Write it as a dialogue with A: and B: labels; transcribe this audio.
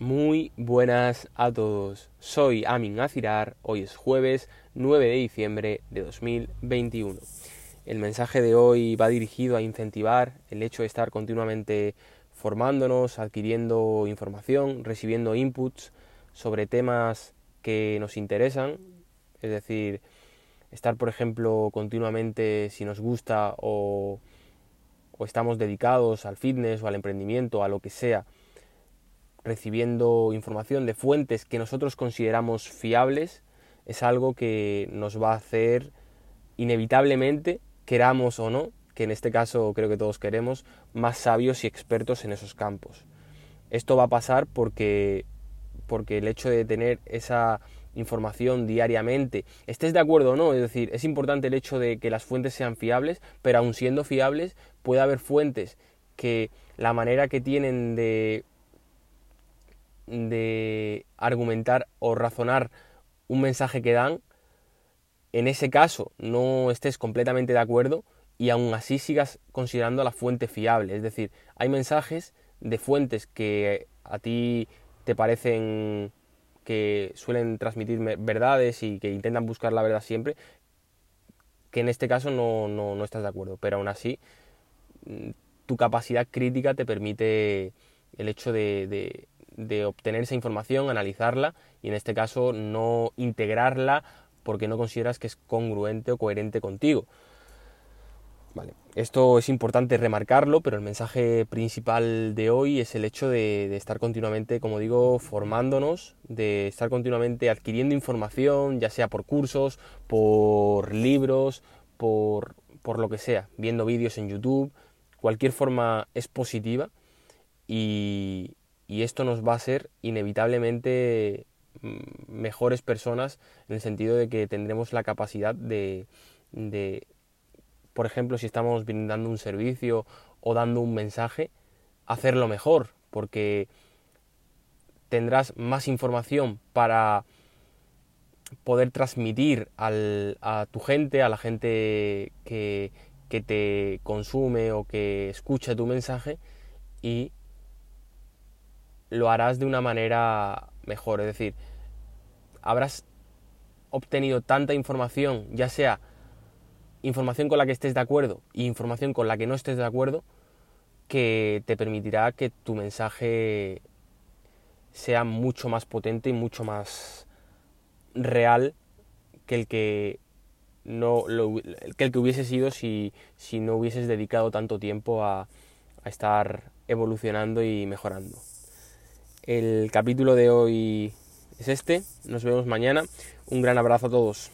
A: Muy buenas a todos. Soy Amin Azirar. Hoy es jueves 9 de diciembre de 2021. El mensaje de hoy va dirigido a incentivar el hecho de estar continuamente formándonos, adquiriendo información, recibiendo inputs sobre temas que nos interesan. Es decir, estar, por ejemplo, continuamente si nos gusta o, o estamos dedicados al fitness o al emprendimiento, a lo que sea recibiendo información de fuentes que nosotros consideramos fiables, es algo que nos va a hacer inevitablemente, queramos o no, que en este caso creo que todos queremos, más sabios y expertos en esos campos. Esto va a pasar porque, porque el hecho de tener esa información diariamente, estés de acuerdo o no, es decir, es importante el hecho de que las fuentes sean fiables, pero aun siendo fiables, puede haber fuentes que la manera que tienen de de argumentar o razonar un mensaje que dan, en ese caso no estés completamente de acuerdo y aún así sigas considerando la fuente fiable. Es decir, hay mensajes de fuentes que a ti te parecen que suelen transmitir verdades y que intentan buscar la verdad siempre, que en este caso no, no, estás de acuerdo, pero aún así mm, tu capacidad crítica te permite el hecho de obtener esa información, analizarla y en este caso no integrarla porque no consideras que es congruente o coherente contigo. Vale. Esto es importante remarcarlo, pero el mensaje principal de hoy es el hecho de, estar continuamente, como digo, formándonos, de estar continuamente adquiriendo información, ya sea por cursos, por libros, por, por lo que sea, viendo vídeos en YouTube, cualquier forma es positiva y, y esto nos va a ser inevitablemente mm, mejores personas en el sentido de que tendremos la capacidad de, por ejemplo, si estamos brindando un servicio o dando un mensaje, hacerlo mejor, porque tendrás más información para poder transmitir a tu gente, a la gente que, que te consume o que escucha tu mensaje y lo harás de una manera mejor. Es decir, habrás obtenido tanta información, ya sea información con la que estés de acuerdo e información con la que no estés de acuerdo, que te permitirá que tu mensaje sea mucho más potente y mucho más real que el que no que el que hubiese sido si, si no hubieses dedicado tanto tiempo a, a estar evolucionando y mejorando. El capítulo de hoy es este. Nos vemos mañana. Un gran abrazo a todos.